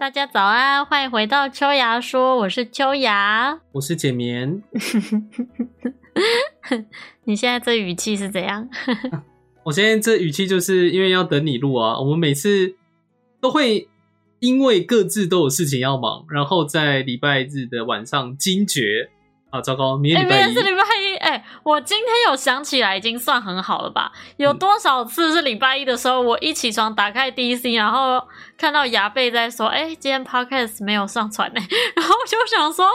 大家早安，欢迎回到秋芽说，我是秋芽。我是简眠。你现在这语气是怎样？我现在这语气就是因为要等你录啊。我们每次都会因为各自都有事情要忙，然后在礼拜日的晚上惊觉啊，糟糕，明天哎，礼拜一明天是礼拜一。哎，我今天有想起来，已经算很好了吧？有多少次是礼拜一的时候，我一起床打开 DC，然后看到牙贝在说：“哎，今天 Podcast 没有上传呢。”然后我就想说：“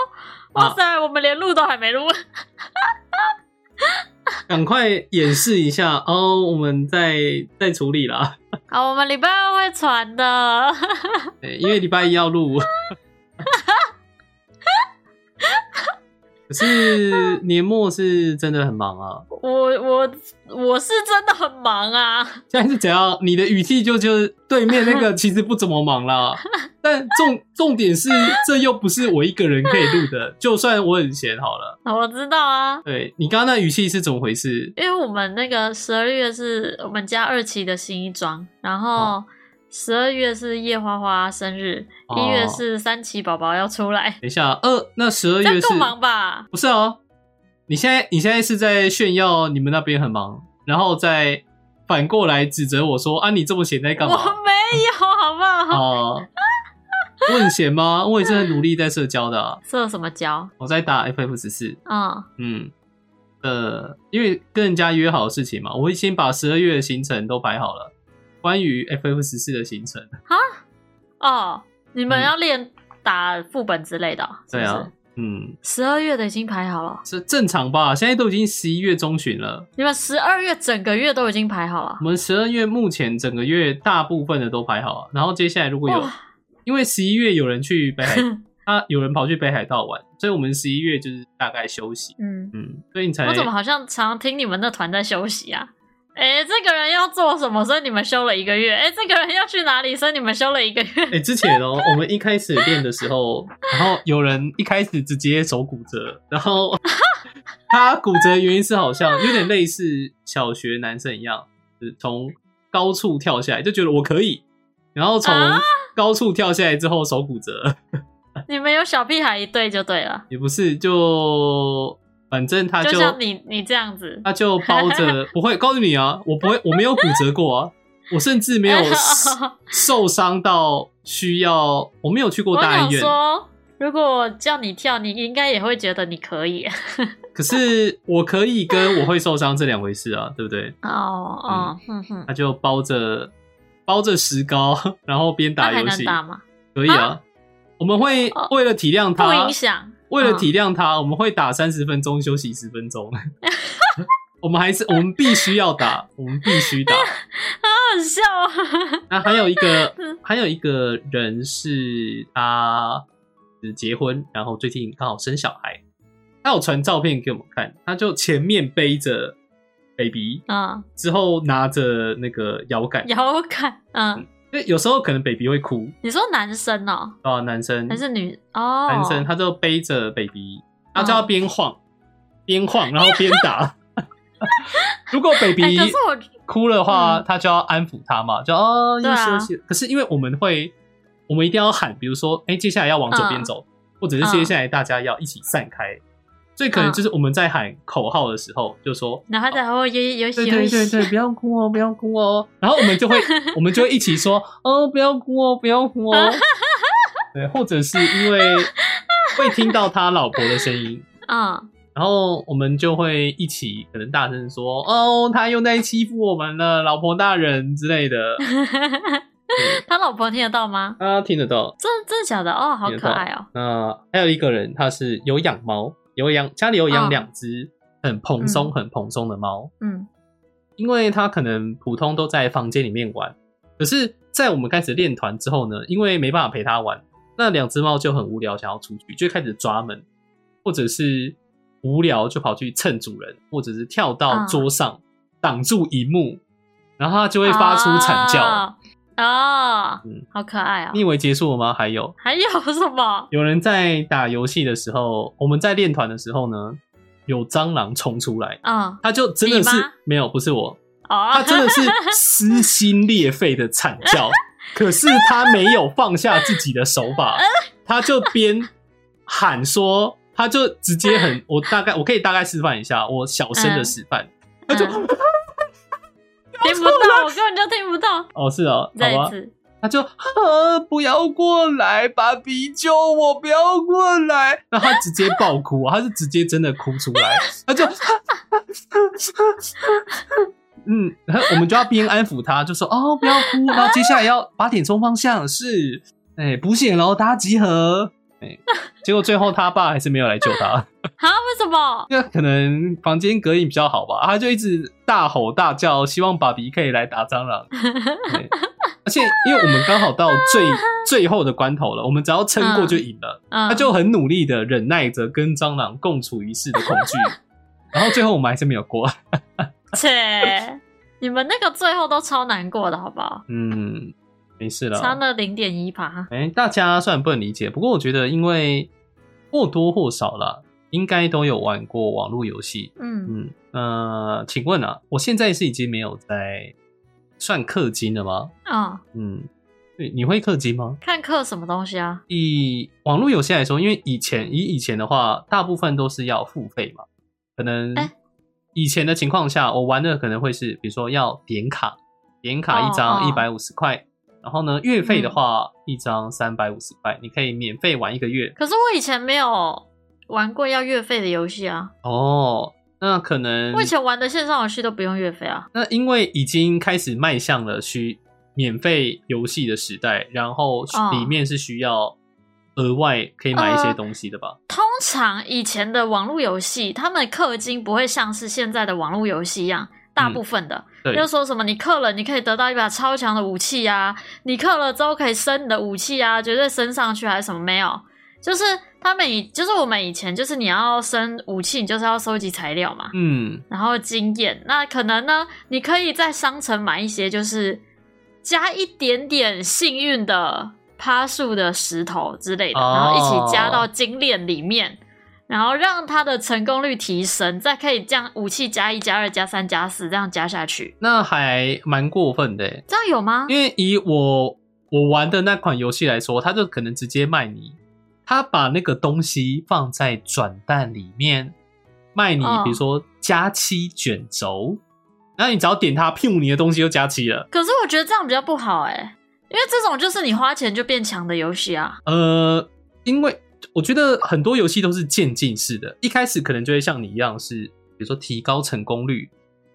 哇塞，我们连录都还没录。”赶快演示一下哦，我们在在处理啦。好，我们礼拜二会传的。因为礼拜一要录。可是 年末是真的很忙啊！我我我是真的很忙啊！现在是怎样？你的语气就就是对面那个其实不怎么忙啦，但重重点是这又不是我一个人可以录的，就算我很闲好了。我知道啊，对你刚刚那语气是怎么回事？因为我们那个十二月是我们家二期的新一装，然后十二月是叶花花生日，哦一月是三期宝宝要出来，等一下，二那十二月够忙吧？不是哦？你现在你现在是在炫耀你们那边很忙，然后再反过来指责我说啊，你这么闲在干嘛？我没有，好不好？哦，我很闲吗？我也是很努力在社交的啊、社什么交？我在打 FF 十四。嗯，嗯，呃，因为跟人家约好的事情嘛，我已经把十二月的行程都排好了。关于 FF 十四的行程啊，哦，你们要练打副本之类的哦，是是对啊？，嗯，十二月的已经排好了，是正常吧？现在都已经十一月中旬了，你们十二月整个月都已经排好了我。们十二月目前整个月大部分的都排好了，然后接下来如果有，因为十一月有人去北海，他 有人跑去北海道玩，所以我们十一月就是大概休息。嗯，嗯，所以你才我怎么好像常听你们那团在休息啊？哎，这个人要做什么，所以你们休了一个月。哎，这个人要去哪里，所以你们休了一个月。哎、之前哦，我们一开始练的时候，然后有人一开始直接手骨折，然后 他骨折的原因是好像有点类似小学男生一样，就是从高处跳下来，就觉得我可以，然后从啊高处跳下来之后手骨折，你们有小屁孩一对就对了，也不是，就反正他就就像你你这样子。他就包着，不会告诉你啊，我不会，我没有骨折过啊，我甚至没有 受伤到需要，我没有去过大医院。说，如果我叫你跳，你应该也会觉得你可以。可是我可以跟我会受伤这两回事啊，对不对？哦哦，哼哼，他就包着包着石膏，然后边打游戏，打吗？可以啊。我们会哦为了体谅他不他影，响。为了嗯体谅他，我们会打三十分钟，休息十分钟。我们还是我们必须要打，我们必须打。好好笑啊。那还有一个嗯，还有一个人是他是结婚，然后最近刚好生小孩，他有传照片给我们看，他就前面背着 baby，嗯，之后拿着那个摇杆，遥感。嗯，因为有时候可能 baby 会哭你说男生哦，啊，男生还是女？哦，男生，他就背着 baby，他就要边晃边晃，然后边打。如果 baby 哭的话，嗯他就要安抚他嘛，就哦休息。可是因为我们会，我们一定要喊，比如说，哎，接下来要往左边走，或者是接下来大家要一起散开。所以可能就是我们在喊口号的时候，就说然后再哦有有对喜对对对，不要哭哦，不要哭哦。然后我们就会，我们就会一起说，哦，不要哭哦，不要哭哦。对，或者是因为会听到他老婆的声音，嗯，然后我们就会一起可能大声说，哦，他又在欺负我们了，老婆大人之类的。他老婆听得到吗？啊听得到。真真的假的？哦，好可爱哦。那还有一个人，他是有养猫，有养家里有养嗯。两只很蓬松、嗯。很蓬松的猫。嗯。因为它可能普通都在房间里面玩，可是，在我们开始练团之后呢，因为没办法陪它玩，那两只猫就很无聊，想要出去，就开始抓门，或者是无聊就跑去蹭主人，或者是跳到嗯。桌上挡住荧幕，然后它就会发出惨叫。哦，哦嗯。好可爱哦。你。以为结束了吗？还有，还有什么？有人在打游戏的时候，我们在练团的时候呢，有蟑螂冲出来，嗯，他就真的是没有，不是我，哦，他真的是撕心裂肺的惨叫，可是他没有放下自己的手法，他就边喊说，他就直接很，我大概我可以大概示范一下，我小声的示范，他就我根本就听不到。哦是哦，好吧，再一次，他就啊不要过来，爸比救我，不要过来，然后他直接爆哭，他是直接真的哭出来，他就。嗯，然后我们就要边安抚他，就说哦，不要哭，然后接下来要八点钟方向是，哎，补血喽，大家集合。哎，结果最后他爸还是没有来救他，啊？为什么？因为可能房间隔音比较好吧，他就一直大吼大叫，希望爸比可以来打蟑螂。对 而且因为我们刚好到最 最后的关头了，我们只要撑过就赢了。嗯，他就很努力的忍耐着跟蟑螂共处一室的恐惧，然后最后我们还是没有过。切，你们那个最后都超难过的，好不好？嗯，没事了。差了零点一趴。哎、大家虽然不能理解，不过我觉得因为或多或少啦，应该都有玩过网络游戏。嗯，嗯，呃，请问啊，我现在是已经没有在算氪金了吗？啊，嗯，对，你会氪金吗？看氪什么东西啊？以网络游戏来说，因为以前以以前的话，大部分都是要付费嘛，可能哎以前的情况下，我玩的可能会是，比如说要点卡，点卡一哦张一哦百五十块，然后呢，月费的话、一张三百五十块，你可以免费玩一个月。可是我以前没有玩过要月费的游戏啊，哦，那可能我以前玩的线上游戏都不用月费啊。那因为已经开始迈向了需免费游戏的时代，然后哦里面是需要额外可以买一些呃东西的吧？通常以前的网络游戏，他们氪金不会像是现在的网络游戏一样，大部分的，对。就说什么你氪了，你可以得到一把超强的武器啊，你氪了之后可以升你的武器啊，绝对升上去还是什么没有？就是他们以，就是我们以前就是你要升武器，你就是要收集材料嘛，嗯，然后经验，那可能呢，你可以在商城买一些，就是加一点点幸运的趴树的石头之类的，哦。然后一起加到精炼里面，然后让它的成功率提升，再可以这样武器加一、加二、加三、加四这样加下去，那还蛮过分的耶，这样有吗？因为以我我玩的那款游戏来说，它就可能直接卖你，他把那个东西放在转蛋里面卖你，哦比如说加七卷轴，然后你只要点它，噗，你的东西就加七了。可是我觉得这样比较不好哎、因为这种就是你花钱就变强的游戏啊。呃，因为我觉得很多游戏都是渐进式的，一开始可能就会像你一样是，比如说提高成功率，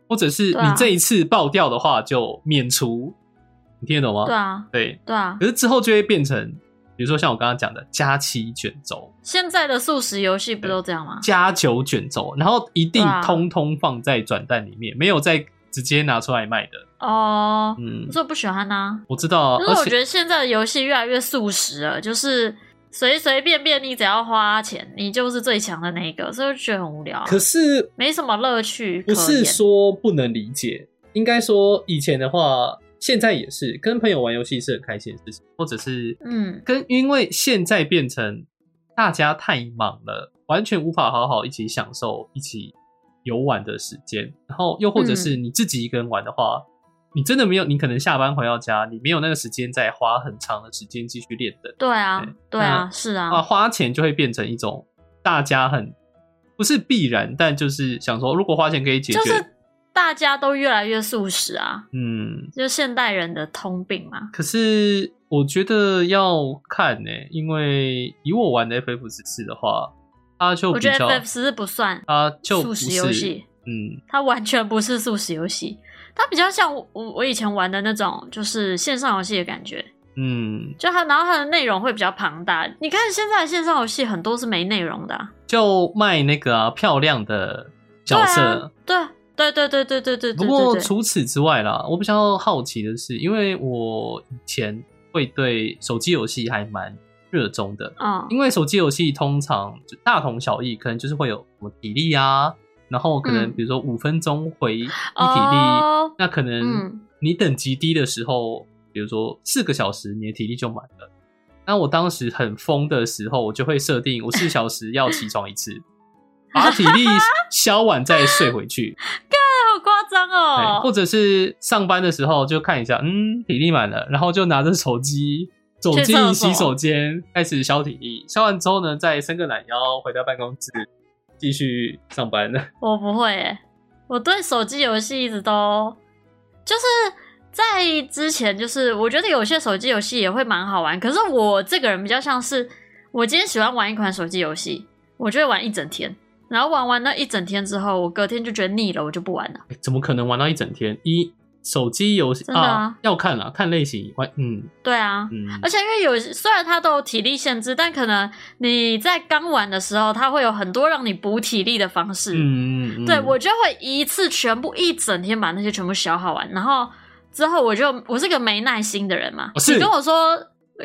或者是你这一次爆掉的话就免除，你听得懂吗？对啊，对，对啊，可是之后就会变成，比如说像我刚刚讲的加七卷轴、现在的素食游戏不都这样吗？加九卷轴，然后一定通通放在转蛋里面，没有再直接拿出来卖的。哦，嗯可，是我不喜欢呐、我知道啊，就是我觉得现在的游戏越来越素食了，就是随随便便你只要花钱，你就是最强的那一个，所以我就觉得很无聊啊、可是没什么乐趣不是。说不能理解，应该说以前的话，现在也是跟朋友玩游戏是很开心的事情，或者是嗯，跟因为现在变成大家太忙了，完全无法好好一起享受一起游玩的时间，然后又或者是嗯你自己一个人玩的话。你真的没有，你可能下班回到家，你没有那个时间再花很长的时间继续练的。对啊对，对啊，是啊，啊，花钱就会变成一种大家很不是必然，但就是想说，如果花钱可以解决，就是大家都越来越素食啊，嗯，就是现代人的通病嘛。可是我觉得要看呢、因为以我玩的 FF 十四的话，它就我觉得比较，FF 十四不算它就不速食游，戏，嗯，它完全不是素食游戏，它比较像我我我以前玩的那种，就是线上游戏的感觉。嗯，就它，然后它的内容会比较庞大。你看现在的线上游戏很多是没内容的、啊，就卖那个、啊、漂亮的角色。对啊，对对对对对对对不过除此之外啦，我比较好奇的是，因为我以前会对手机游戏还蛮热衷的，嗯，因为手机游戏通常就大同小异，可能就是会有什么体力啊，然后可能嗯比如说五分钟回一体力，哦那可能嗯你等级低的时候，比如说四个小时，你的体力就满了。那我当时很疯的时候，我就会设定我四小时要起床一次，把体力消完再睡回去。好夸张哦。或者是上班的时候就看一下，嗯，体力满了，然后就拿着手机走进洗手间，开始消体力。消完之后呢，再伸个懒腰，回到办公室继续上班。我不会诶，我对手机游戏一直都就是在之前，就是我觉得有些手机游戏也会蛮好玩。可是我这个人比较像是，我今天喜欢玩一款手机游戏，我就会玩一整天。然后玩完那一整天之后，我隔天就觉得腻了，我就不玩了。怎么可能玩到一整天？一手机游戏啊，要看啊，看类型玩。嗯，对啊，嗯，而且因为有虽然它都有体力限制，但可能你在刚玩的时候，它会有很多让你补体力的方式。嗯嗯，对我就会一次全部一整天把那些全部消耗完，然后之后我就我是个没耐心的人嘛，你跟我说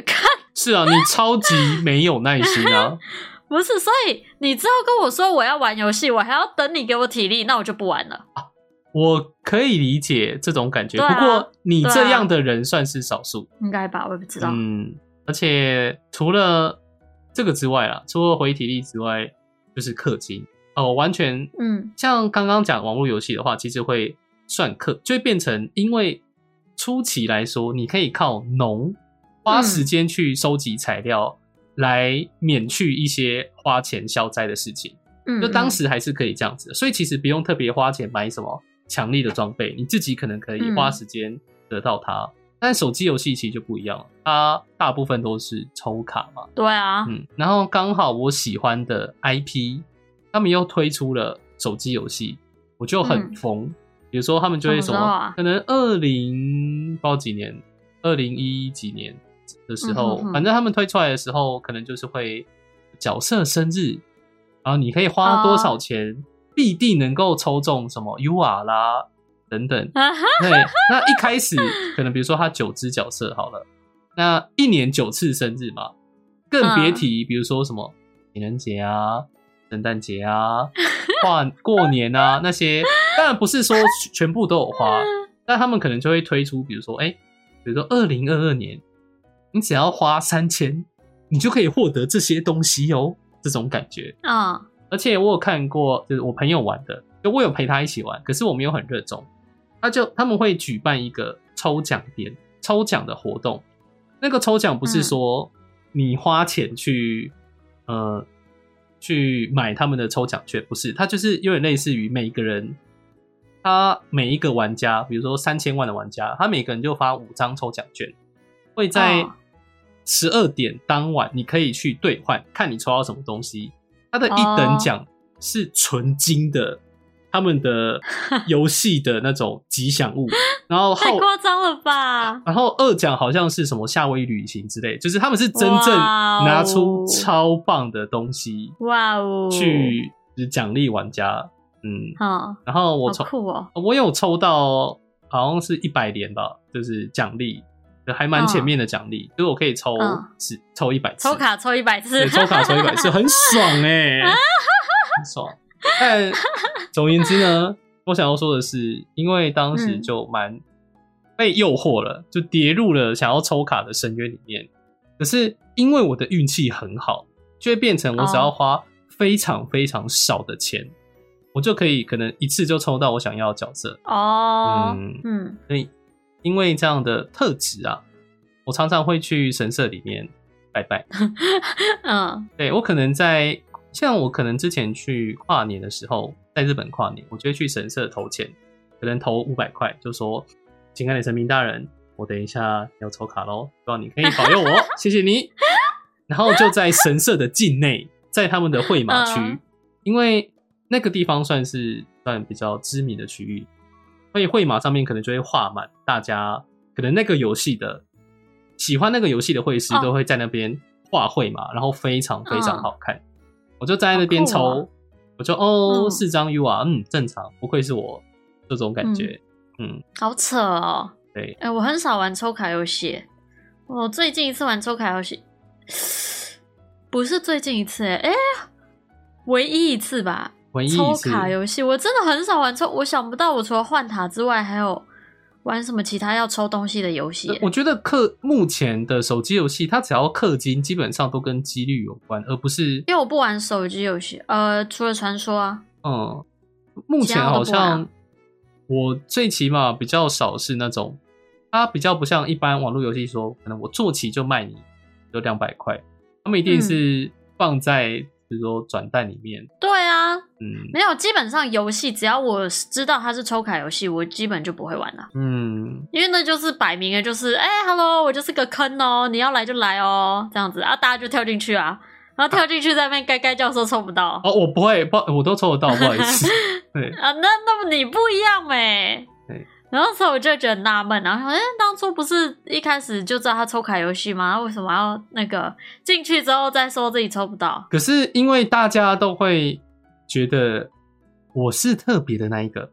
看是啊，你超级没有耐心啊。不是，所以你之后跟我说我要玩游戏，我还要等你给我体力，那我就不玩了。我可以理解这种感觉，不过你这样的人算是少数，应该吧？我也不知道。嗯，而且除了这个之外啦，除了回体力之外，就是氪金哦，完全嗯，像刚刚讲网络游戏的话，其实会算氪，就会变成因为初期来说，你可以靠农花时间去收集材料。来免去一些花钱消灾的事情，嗯，就当时还是可以这样子，所以其实不用特别花钱买什么强力的装备，你自己可能可以花时间得到它。但手机游戏其实就不一样了，它大部分都是抽卡嘛，对啊，嗯，然后刚好我喜欢的 IP，他们又推出了手机游戏，我就很疯。比如说他们就会什么，可能二零不知道几年，二零一几年。的时候，反正他们推出来的时候，可能就是会角色生日，然后你可以花多少钱，必定能够抽中什么 U R 啦等等。对，那一开始可能比如说他九只角色好了，那一年九次生日嘛，更别提比如说什么情人节啊、圣诞节啊、跨过年啊那些，当然不是说全部都有花，但他们可能就会推出，比如说哎，比如说二零二二年。你只要花三千，你就可以获得这些东西哦，这种感觉啊！而且我有看过，就是我朋友玩的，就我有陪他一起玩，可是我没有很热衷。他就他们会举办一个抽奖点、抽奖的活动。那个抽奖不是说你花钱去呃去买他们的抽奖券，不是，它就是有点类似于每一个人，他每一个玩家，比如说三千万的玩家，他每个人就发五张抽奖券，会在。十二点当晚，你可以去兑换，看你抽到什么东西。它的一等奖是纯金的，他们的 游戏的那种吉祥物。然后 太夸张了吧？然后二奖好像是什么夏威夷旅行之类，就是他们是真正拿出超棒的东西，哇哦，去奖励玩家。嗯，好。然后我抽，哦，我有抽到，好像是一百连吧，就是奖励。还蛮前面的奖励，就是我可以抽次，抽一百次，抽卡抽一百次，抽卡抽一百次，很爽哎，很爽。但总而言之呢，我想要说的是，因为当时就蛮被诱惑了，就跌入了想要抽卡的深渊里面。可是因为我的运气很好，就会变成我只要花非常非常少的钱，我就可以可能一次就抽到我想要的角色哦。嗯嗯，所以。因为这样的特质啊，我常常会去神社里面拜拜。嗯，对我可能在像我可能之前去跨年的时候，在日本跨年，我就会去神社投钱，可能投五百块，就说：“亲爱的神明大人，我等一下要抽卡喽，希望你可以保佑我，谢谢你。”然后就在神社的境内，在他们的会马区，因为那个地方算是算比较知名的区域。所以会马上面可能就会画满大家，可能那个游戏的喜欢那个游戏的会师都会在那边画会马，然后非常非常好看。我就站在那边抽，我就哦四张 U 啊，嗯正常，不愧是我这种感觉，嗯，好扯哦。对，哎，我很少玩抽卡游戏，我最近一次玩抽卡游戏不是最近一次，哎哎，唯一一次吧。抽卡游戏，我真的很少玩抽。我想不到，我除了换塔之外，还有玩什么其他要抽东西的游戏。我觉得氪目前的手机游戏，它只要氪金，基本上都跟几率有关，而不是。因为我不玩手机游戏，呃，除了传说啊。嗯，目前好像我最起码比较少是那种，它比较不像一般网络游戏说，可能我坐骑就卖你就两百块，他们一定是放在比如说转蛋里面，对啊，嗯。没有，基本上游戏只要我知道它是抽卡游戏，我基本就不会玩了，嗯，因为那就是摆明了就是，哎、h e l l o 我就是个坑哦，你要来就来哦，这样子啊，大家就跳进去啊，然后跳进去在那边该该叫说抽不到，哦，我不会，不，我都抽得到，不好意思，对，啊，那那么你不一样没对？然后所以我就觉得很纳闷，然后说哎，当初不是一开始就知道他抽卡游戏吗？他为什么要那个进去之后再说自己抽不到？可是因为大家都会觉得我是特别的那一个，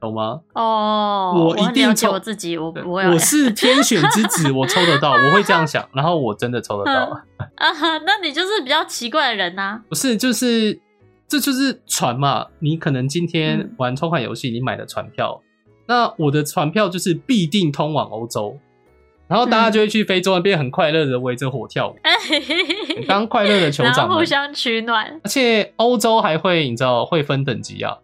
懂吗？哦，我一定抽我自己，我对不会，我是天选之子，我抽得到，我会这样想，然后我真的抽得到。啊，那你就是比较奇怪的人呐、不是，就是这就是船嘛。你可能今天嗯玩抽款游戏，你买的船票，那我的船票就是必定通往欧洲，然后大家就会去非洲那边很快乐的围着火跳舞，当快乐的酋然长互相取暖。而且欧洲还会，你知道会分等级啊，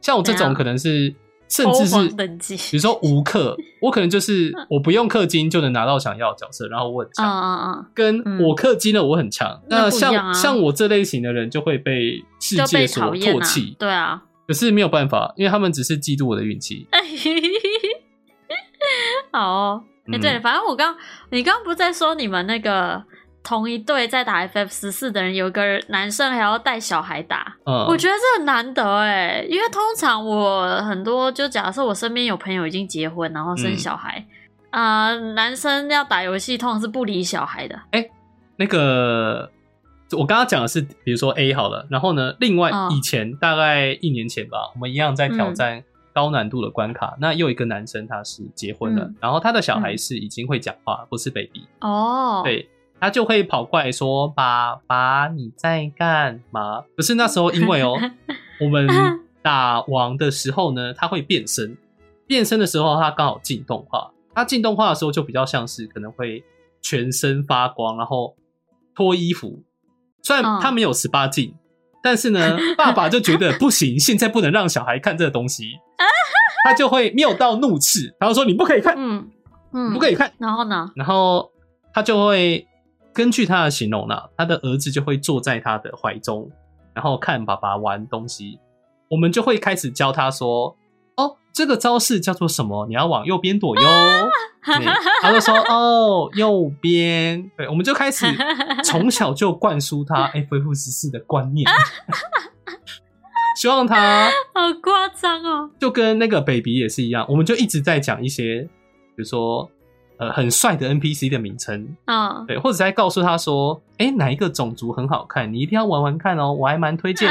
像我这种可能是甚至是等级比如说无氪，我可能就是 我不用氪金就能拿到想要的角色，然后我很嗯强。嗯嗯，跟嗯我氪金了，我很强。那像啊像我这类型的人就会被世界所唾弃，，对啊。可是没有办法，因为他们只是嫉妒我的运气。哦，哎、对，嗯反正我刚你刚刚不是在说你们那个同一队在打 FF 十四的人，有个男生还要带小孩打，嗯，我觉得这很难得哎，因为通常我很多就假设我身边有朋友已经结婚，然后生嗯小孩。啊、男生要打游戏，通常是不理小孩的。哎那个我刚刚讲的是，比如说 A 好了，然后呢，另外嗯以前大概一年前吧，我们一样在挑战高难度的关卡。那又一个男生他是结婚了，嗯然后他的小孩是已经会讲话，不是 baby，哦，，对。他就会跑过来说：“爸爸，你在干嘛？”可是那时候因为哦，我们打王的时候呢，他会变身，变身的时候他刚好进动画，他进动画的时候就比较像是可能会全身发光，然后脱衣服。虽然嗯他没有十八禁，但是呢，爸爸就觉得不行，现在不能让小孩看这个东西，他就会谬到怒斥，然后说你不可以看，嗯嗯，不可以看。然后呢？然后他就会根据他的形容呢，他的儿子就会坐在他的怀中，然后看爸爸玩东西。我们就会开始教他说：“哦，这个招式叫做什么？你要往右边躲哟。对”他就说：“ 哦，右边。”对，我们就开始 从小就灌输他 FF 十四的观念，希望他好夸张哦！就跟那个 baby 也是一样，我们就一直在讲一些，比如说呃很帅的 NPC 的名称，啊，对，或者在告诉他说，哎，哪一个种族很好看，你一定要玩玩看哦，我还蛮推荐，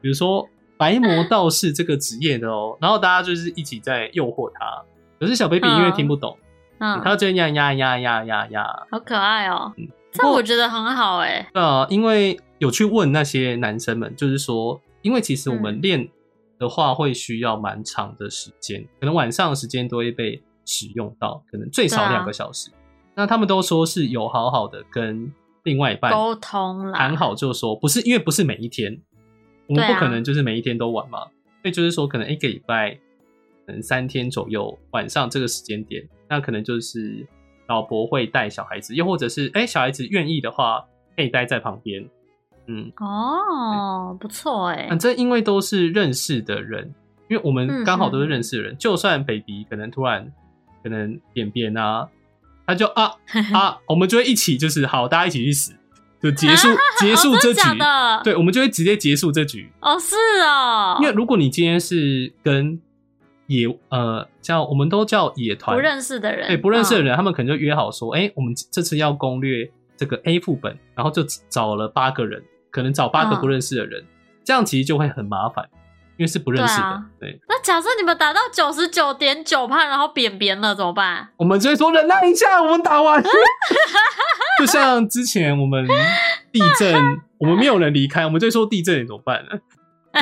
比如说白魔道士这个职业的哦，然后大家就是一起在诱惑他，可是小 baby 因为听不懂，嗯，他就呀呀呀呀呀呀，好可爱哦，嗯这我觉得很好哎。对啊，因为有去问那些男生们，就是说，因为其实我们嗯练的话会需要蛮长的时间，可能晚上的时间都会被使用到，可能最少两个小时。那他们都说是有好好的跟另外一半沟通啦，谈好，就说不是因为不是每一天，我们不可能就是每一天都玩嘛，所以就是说可能一个礼拜，可能三天左右晚上这个时间点，那可能就是老婆会带小孩子，又或者是哎、小孩子愿意的话，可以待在旁边。嗯，哦，不错哎反，正因为都是认识的人，因为我们嗯刚好都是认识的人，就算 baby 可能突然可能便便啊，他就啊 啊，我们就会一起就是好，大家一起去死，就结束、结束哦这局。真的的？，对，我们就会直接结束这局。哦是哦，因为如果你今天是跟野呃叫我们都叫野团不认识的人，对不认识的嗯人，他们可能就约好说，哎、我们这次要攻略这个 A 副本，然后就找了八个人，可能找八个嗯不认识的人，这样其实就会很麻烦，因为是不认识的。对啊对，那假设你们打到九十九点九趴，然后扁扁了怎么办？我们就会说忍耐一下，我们打完。就像之前我们地震，我们没有人离开，我们就会说地震怎么办呢？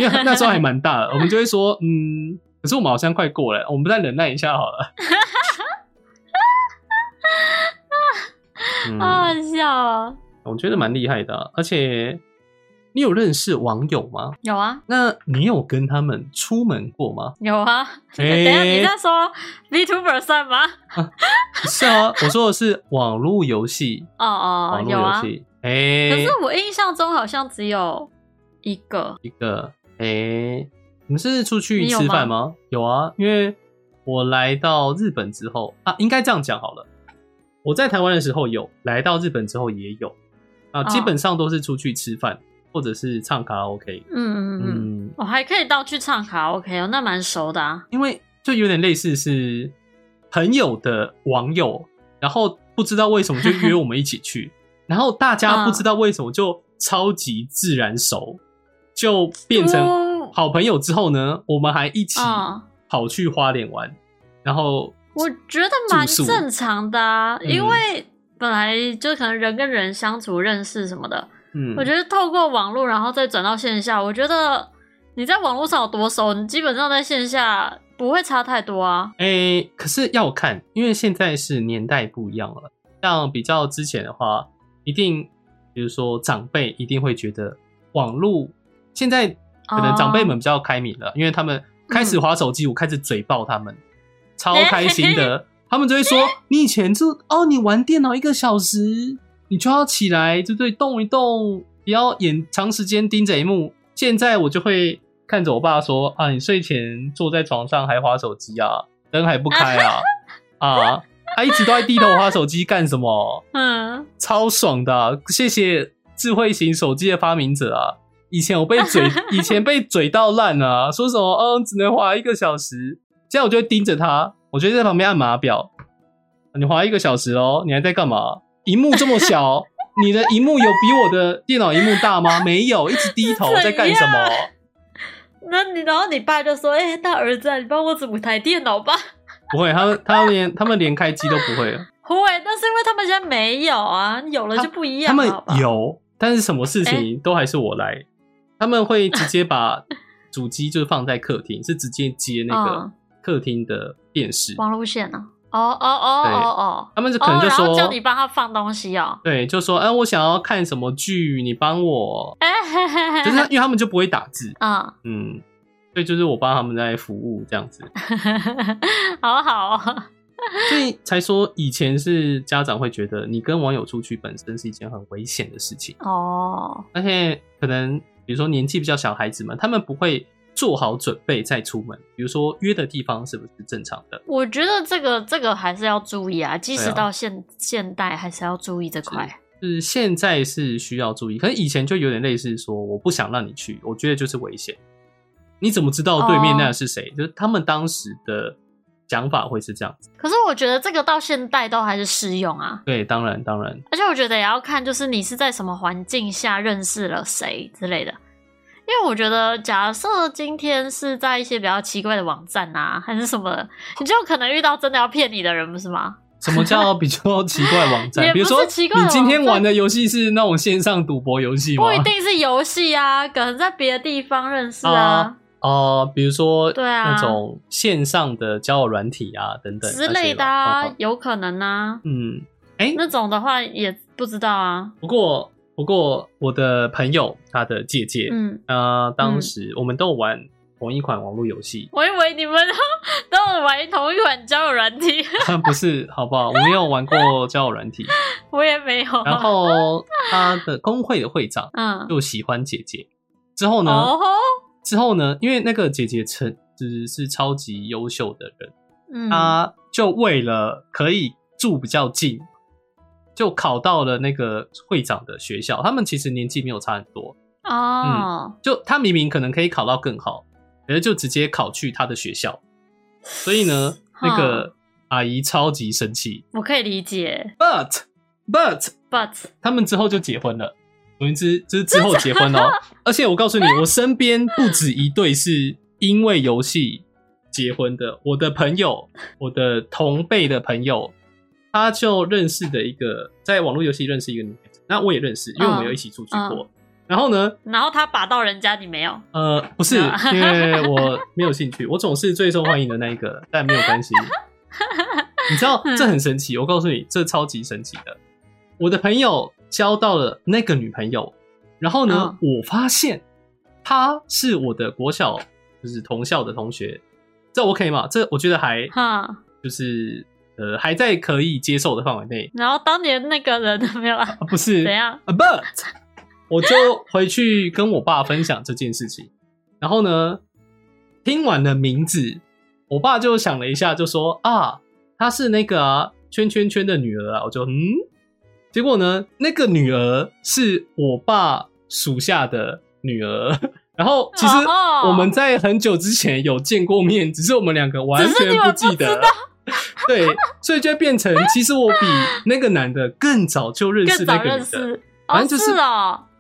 因为那时候还蛮大的，我们就会说，嗯，可是我们好像快过了，我们再忍耐一下好了。嗯好好笑哦。我觉得蛮厉害的啊、而且你有认识网友吗？有啊，那你有跟他们出门过吗？有啊。等下你在说 VTuber 算吗？是啊，我说的是网络游戏，哦哦网，络有啊。游戏。哎、可是我印象中好像只有一个。一个哎、你们是出去吃饭吗？有啊，因为我来到日本之后啊，应该这样讲好了。我在台湾的时候有，来到日本之后也有啊，哦基本上都是出去吃饭或者是唱卡拉 OK。嗯嗯嗯，嗯，我还可以到去唱卡拉 OK 哦，那蛮熟的啊。因为就有点类似是朋友的网友，然后不知道为什么就约我们一起去，然后大家不知道为什么就超级自然熟，就变成哦。好朋友之后呢，我们还一起嗯。跑去花莲玩，然后我觉得蛮正常的因为本来就可能人跟人相处、认识什么的，嗯，我觉得透过网络，然后再转到线下，我觉得你在网络上有多熟，你基本上在线下不会差太多啊。诶、可是要看，因为现在是年代不一样了。像比较之前的话，一定比如说长辈一定会觉得网络现在可能长辈们比较开明了，因为他们开始划手机，我开始嘴爆他们，超开心的。他们就会说：“ 你以前就哦，你玩电脑一个小时，你就要起来，对不对？动一动，不要眼长时间盯着一幕。”现在我就会看着我爸说：“啊，你睡前坐在床上还划手机啊，灯还不开啊，啊，他一直都在低头划手机干什么？嗯，超爽的啊、谢谢智慧型手机的发明者啊！以前我被嘴，以前被嘴到烂啊，说什么嗯只能滑一个小时，现在我就会盯着他，我就在旁边按码表。你滑一个小时哦，你还在干嘛？荧幕这么小，你的荧幕有比我的电脑荧幕大吗？没有，一直低头在干什么？那你然后你爸就说：“哎、大儿子、啊，你帮我组台电脑吧。不会，他们他们连他们连开机都不会了。”会，但是因为他们现在没有啊，有了就不一样。他们有，但是什么事情都还是我来。他们会直接把主机就是放在客厅，是直接接那个 嗯客厅的电视。网路线呢、哦哦哦对哦哦，他们就可能就说，后叫你帮他放东西哦。对，就说，哎、我想要看什么剧，你帮我。就是因为他们就不会打字，嗯，嗯，所以就是我帮他们在服务这样子，好好哦。所以才说以前是家长会觉得你跟网友出去本身是一件很危险的事情，哦，而且可能比如说年纪比较小孩子嘛，他们不会做好准备再出门，比如说约的地方是不是正常的？我觉得这个这个还是要注意啊，即使到现、现代还是要注意这块。是现在是需要注意，可是以前就有点类似说，我不想让你去，我觉得就是危险。你怎么知道对面那个是谁？就是他们当时的想法会是这样子。可是我觉得这个到现代都还是适用啊，对，当然当然，而且我觉得也要看就是你是在什么环境下认识了谁之类的。因为我觉得，假设今天是在一些比较奇怪的网站啊，还是什么的，你就有可能遇到真的要骗你的人，不是吗？什么叫比较奇怪网站？比如说，你今天玩的游戏是那种线上赌博游戏吗？不一定是游戏啊，可能在别的地方认识啊啊哦、比如说对啊那种线上的交友软体啊等等之类的啊，有可能啊。嗯，哎、那种的话也不知道啊。不过不过我的朋友他的姐姐，嗯，呃，当时我们都有玩同一款网络游戏，我以为你们都都有玩同一款交友软体，不是好不好？我没有玩过交友软体。我也没有。然后他的工会的会长嗯，就喜欢姐姐，之后呢，哦，之后呢，因为那个姐姐成只是是超级优秀的人，嗯，她就为了可以住比较近，就考到了那个会长的学校。他们其实年纪没有差很多，哦，嗯就他明明可能可以考到更好，可是就直接考去他的学校。所以呢，那个阿姨超级生气我可以理解，but but，but 他们之后就结婚了。总之，就是之后结婚哦。而且我告诉你，我身边不止一对是因为游戏结婚的。我的朋友，我的同辈的朋友，他就认识的一个在网络游戏认识一个女孩子，那我也认识，因为我们有一起出去过。然后呢，然后他把到人家，你没有？呃，不是，嗯因为我没有兴趣，我总是最受欢迎的那一个，但没有关系。你知道嗯这很神奇，我告诉你，这超级神奇的。我的朋友交到了那个女朋友，然后呢，嗯我发现她是我的国小就是同校的同学，这 OK 吗？这我觉得还哈，就是呃还在可以接受的范围内。然后当年那个人没有啦，啊，不是。怎样？啊，but 我就回去跟我爸分享这件事情，然后呢，听完了名字，我爸就想了一下，就说啊，她是那个啊圈圈圈的女儿啊，我就嗯，结果呢，那个女儿是我爸属下的女儿。然后其实哦。我们在很久之前有见过面，只是我们两个完全们不记得。对，所以就会变成，其实我比那个男的更早就认识那个女的。哦，反正就是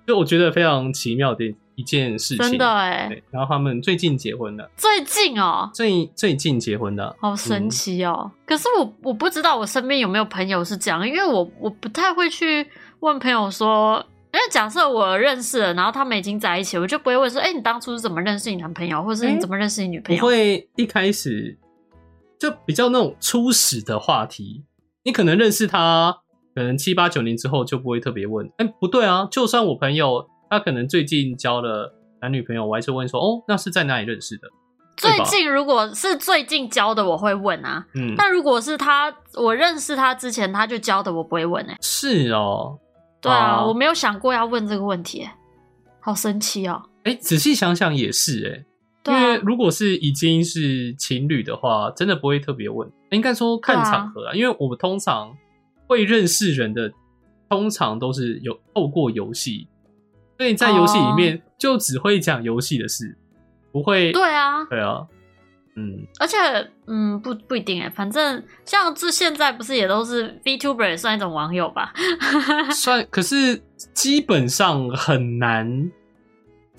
就我觉得非常奇妙的一件事情。真的哎，对，然后他们最近结婚了，最近哦，最最近结婚的，好神嗯奇哦！可是我我不知道我身边有没有朋友是这样，因为我我不太会去问朋友说，因为假设我认识了，然后他们已经在一起，我就不会问说，哎、你当初是怎么认识你男朋友，或者是你哎怎么认识你女朋不友？会一开始就比较那种初始的话题，你可能认识他，可能七八九年之后就不会特别问。哎，不对啊，就算我朋友他可能最近交了男女朋友，我还是问说，哦，那是在哪里认识的？最近如果是最近交的，我会问啊。嗯，但如果是他，我认识他之前他就交的，我不会问哎、是哦，对啊，啊我没有想过要问这个问题、欸，好神奇哦。哎，仔细想想也是哎、因为如果是已经是情侣的话，真的不会特别问，应该说看场合啊。因为我们通常会认识人的，通常都是有透过游戏，所以在游戏里面就只会讲游戏的事，不会对啊，对啊，嗯，而且，嗯，不不一定哎，反正像这现在不是也都是 VTuber 也算一种网友吧？算可是基本上很难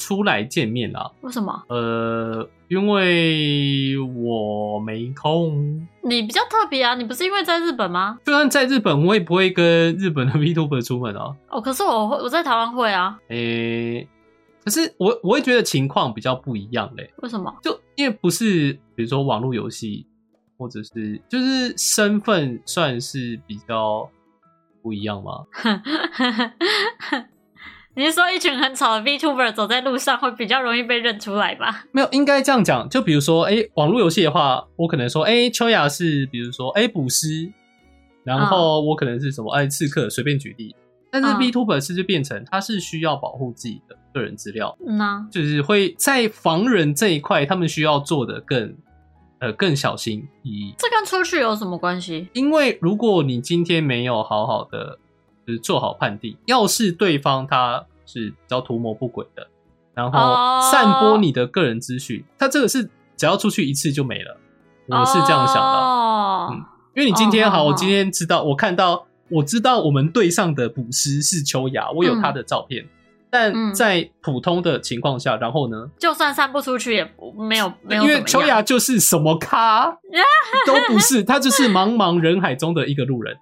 出来见面啦。为什么？呃，因为我没空。你比较特别啊，你不是因为在日本吗？就算在日本，我也不会跟日本的 VTuber 出门啊。哦，可是我会我在台湾会啊，诶、可是我我会觉得情况比较不一样嘞，为什么？就因为不是比如说网络游戏，或者是就是身份算是比较不一样吗？你是说一群很吵的 VTuber 走在路上会比较容易被认出来吧？没有，应该这样讲。就比如说，哎、网络游戏的话，我可能说，哎、秋雅是比如说，哎、捕师，然后我可能是什么，哎、刺客，随便举例。但是嗯 VTuber 是就变成他是需要保护自己的个人资料，嗯呐、就是会在防人这一块，他们需要做的更呃更小心翼翼。这跟出去有什么关系？因为如果你今天没有好好的就是做好判定，要是对方他是比较图谋不轨的，然后哦散播你的个人资讯，他这个是只要出去一次就没了。我是这样想的，哦，嗯因为你今天好，我今天知道，我看到我知道我们队上的捕师是秋雅，我有他的照片。但嗯在普通的情况下，然后呢？就算散不出去也不没有没有因为秋雅就是什么咖 都不是，他就是茫茫人海中的一个路人。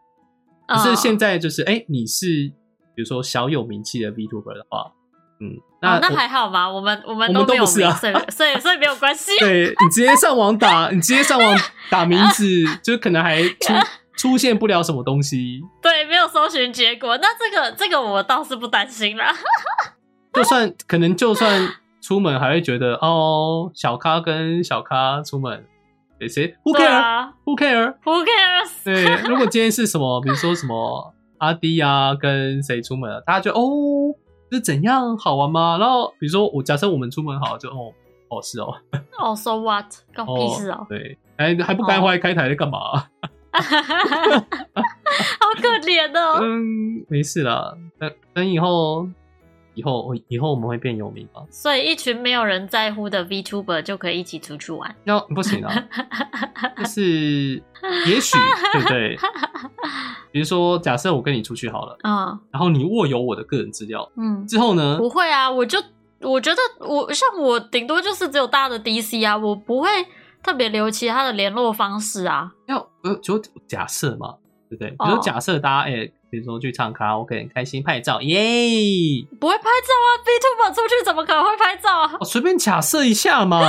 可是现在、就是，哎、你是比如说小有名气的 VTuber 的话，嗯，那哦、那还好吧，我们我们都没有都不是啊名所以所以所以没有关系。对你直接上网打，你直接上网打名字，就可能还出 出现不了什么东西。对，没有搜寻结果，那这个这个我倒是不担心啦。就算可能就算出门，还会觉得哦，小咖跟小咖出门，谁谁 Who care？Who 啊 care？，Who cares？对，如果今天是什么，比如说什么阿迪啊，跟谁出门了，大家就哦，是怎样好玩吗？然后比如说我假设我们出门好，就哦哦是哦，哦、s o what？关我屁事哦！对，还还不赶快开台在干嘛？好可怜哦。嗯，没事啦，等等以后，以后以后我们会变有名吗？所以一群没有人在乎的 VTuber 就可以一起出去玩。要不行啊，就是也许对不对？比如说，假设我跟你出去好了，嗯然后你握有我的个人资料嗯，之后呢，不会啊，我就我觉得我像我顶多就是只有大的 DC 啊，我不会特别留其他的联络方式啊。要呃，就假设嘛，对不对？比哦如假设大家哎、比如说去唱卡拉 OK 很开心拍照，耶！不会拍照啊，VTuber 出去怎么可能会拍照啊？我随便假设一下嘛，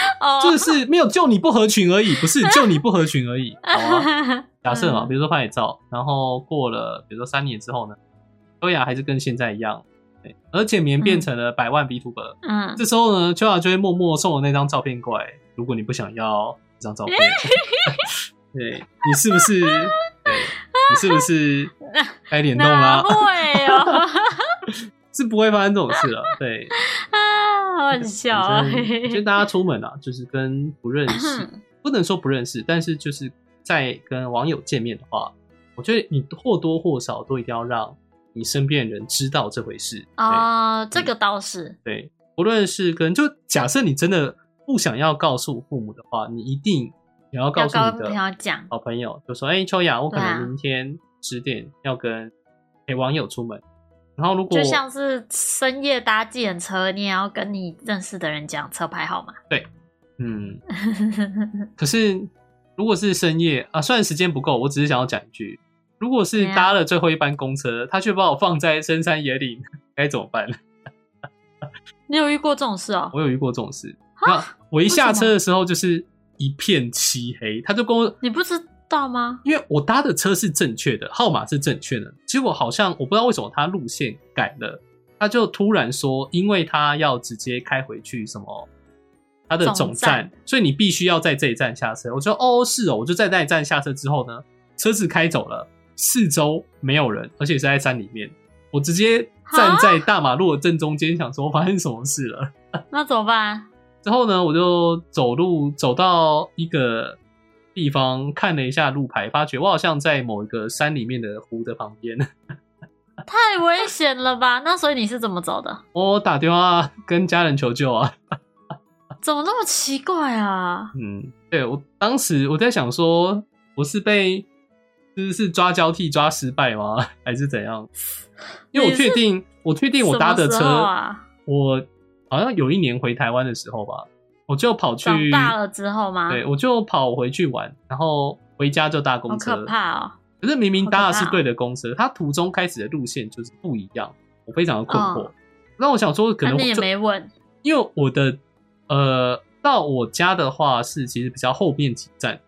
哦，就是没有就你不合群而已，不是 就你不合群而已，好啊。假设嘛，嗯比如说拍照，然后过了比如说三年之后呢，优雅还是跟现在一样，对，而且棉变成了百万 B Tuber，、嗯，这时候呢，秋雅就会默默送我那张照片过来。如果你不想要这张照片，对你是不是？对你是不是该联动啦？哪会哦？是不会发生这种事了。对，啊，好很笑反正欸。就大家出门啊，就是跟不认识，不能说不认识，但是就是在跟网友见面的话，我觉得你或多或少都一定要让你身边人知道这回事。啊哦，这个倒是，对，不论是跟就假设你真的不想要告诉父母的话，你一定也要告要诉你跟朋友的讲。好朋友，就说：“哎、秋雅，我可能明天十点要跟陪网友出门。”然后如果就像是深夜搭计程车，你也要跟你认识的人讲车牌号码。对嗯，可是如果是深夜啊，虽然时间不够，我只是想要讲一句：如果是搭了最后一班公车，他却把我放在深山野岭，该怎么办？你有遇过这种事哦？我有遇过这种事。那我一下车的时候就是一片漆黑，他就跟我，你不知道吗？因为我搭的车是正确的，号码是正确的，结果好像我不知道为什么他路线改了，他就突然说，因为他要直接开回去什么。他的总总站所以你必须要在这一站下车。我说哦，是哦，我就在那一站下车之后呢，车子开走了，四周没有人，而且是在山里面。我直接站在大马路的正中间，想说发生什么事了。那怎么办？之后呢，我就走路走到一个地方，看了一下路牌，发觉我好像在某一个山里面的湖的旁边。太危险了吧？那所以你是怎么走的？我打电话跟家人求救啊。怎么那么奇怪啊？嗯，对我当时我在想说，我是被就是是抓交替抓失败吗？还是怎样？因为我确定，我确定我搭的车，啊，我好像有一年回台湾的时候吧，我就跑去长大了之后吗？对，我就跑回去玩，然后回家就搭公车。可怕哦！可是明明搭的是对的公车，它途中开始的路线就是不一样，我非常的困惑。哦那我想说，可能就没问因为我的呃到我家的话是其实比较后面几站，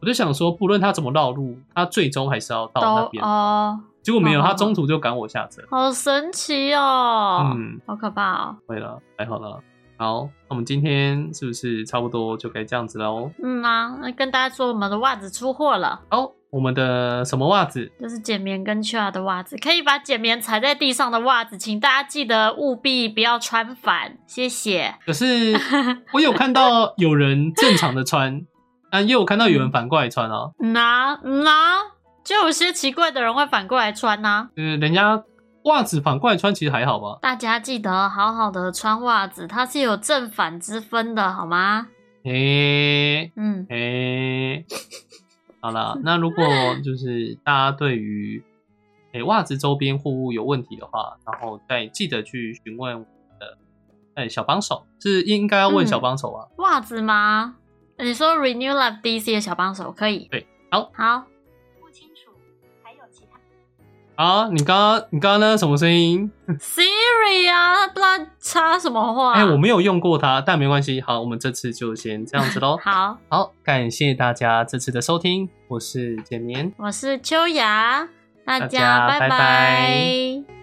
我就想说，不论他怎么绕路，他最终还是要到那都边。哦，结果没有，哦他中途就赶我下车。好神奇哦！嗯，好可怕哦。会了，还好了。好，那我们今天是不是差不多就该这样子喽？嗯啊，那跟大家说，我们的袜子出货了，哦，我们的什么袜子？就是简棉跟 c h 的袜子，可以把简棉踩在地上的袜子，请大家记得务必不要穿反，谢谢。可是 我有看到有人正常的穿，但也有看到有人反过来穿啊。那那就有些奇怪的人会反过来穿呐、就是人家袜子反过来穿，其实还好吧？大家记得好好的穿袜子，它是有正反之分的，好吗？诶、嗯，诶、好了，那如果就是大家对于诶袜子周边货物有问题的话，然后再记得去询问我们的诶小帮手，是应该要问嗯小帮手啊。袜子吗？你说 Renew Life DC 的小帮手可以？对，好，好。好，你刚刚你刚刚呢什么声音？Siri 啊，不知道插什么话。哎、我没有用过它，但没关系。好，我们这次就先这样子喽。好，好，感谢大家这次的收听，我是简眠。我是秋雅，大大家拜拜拜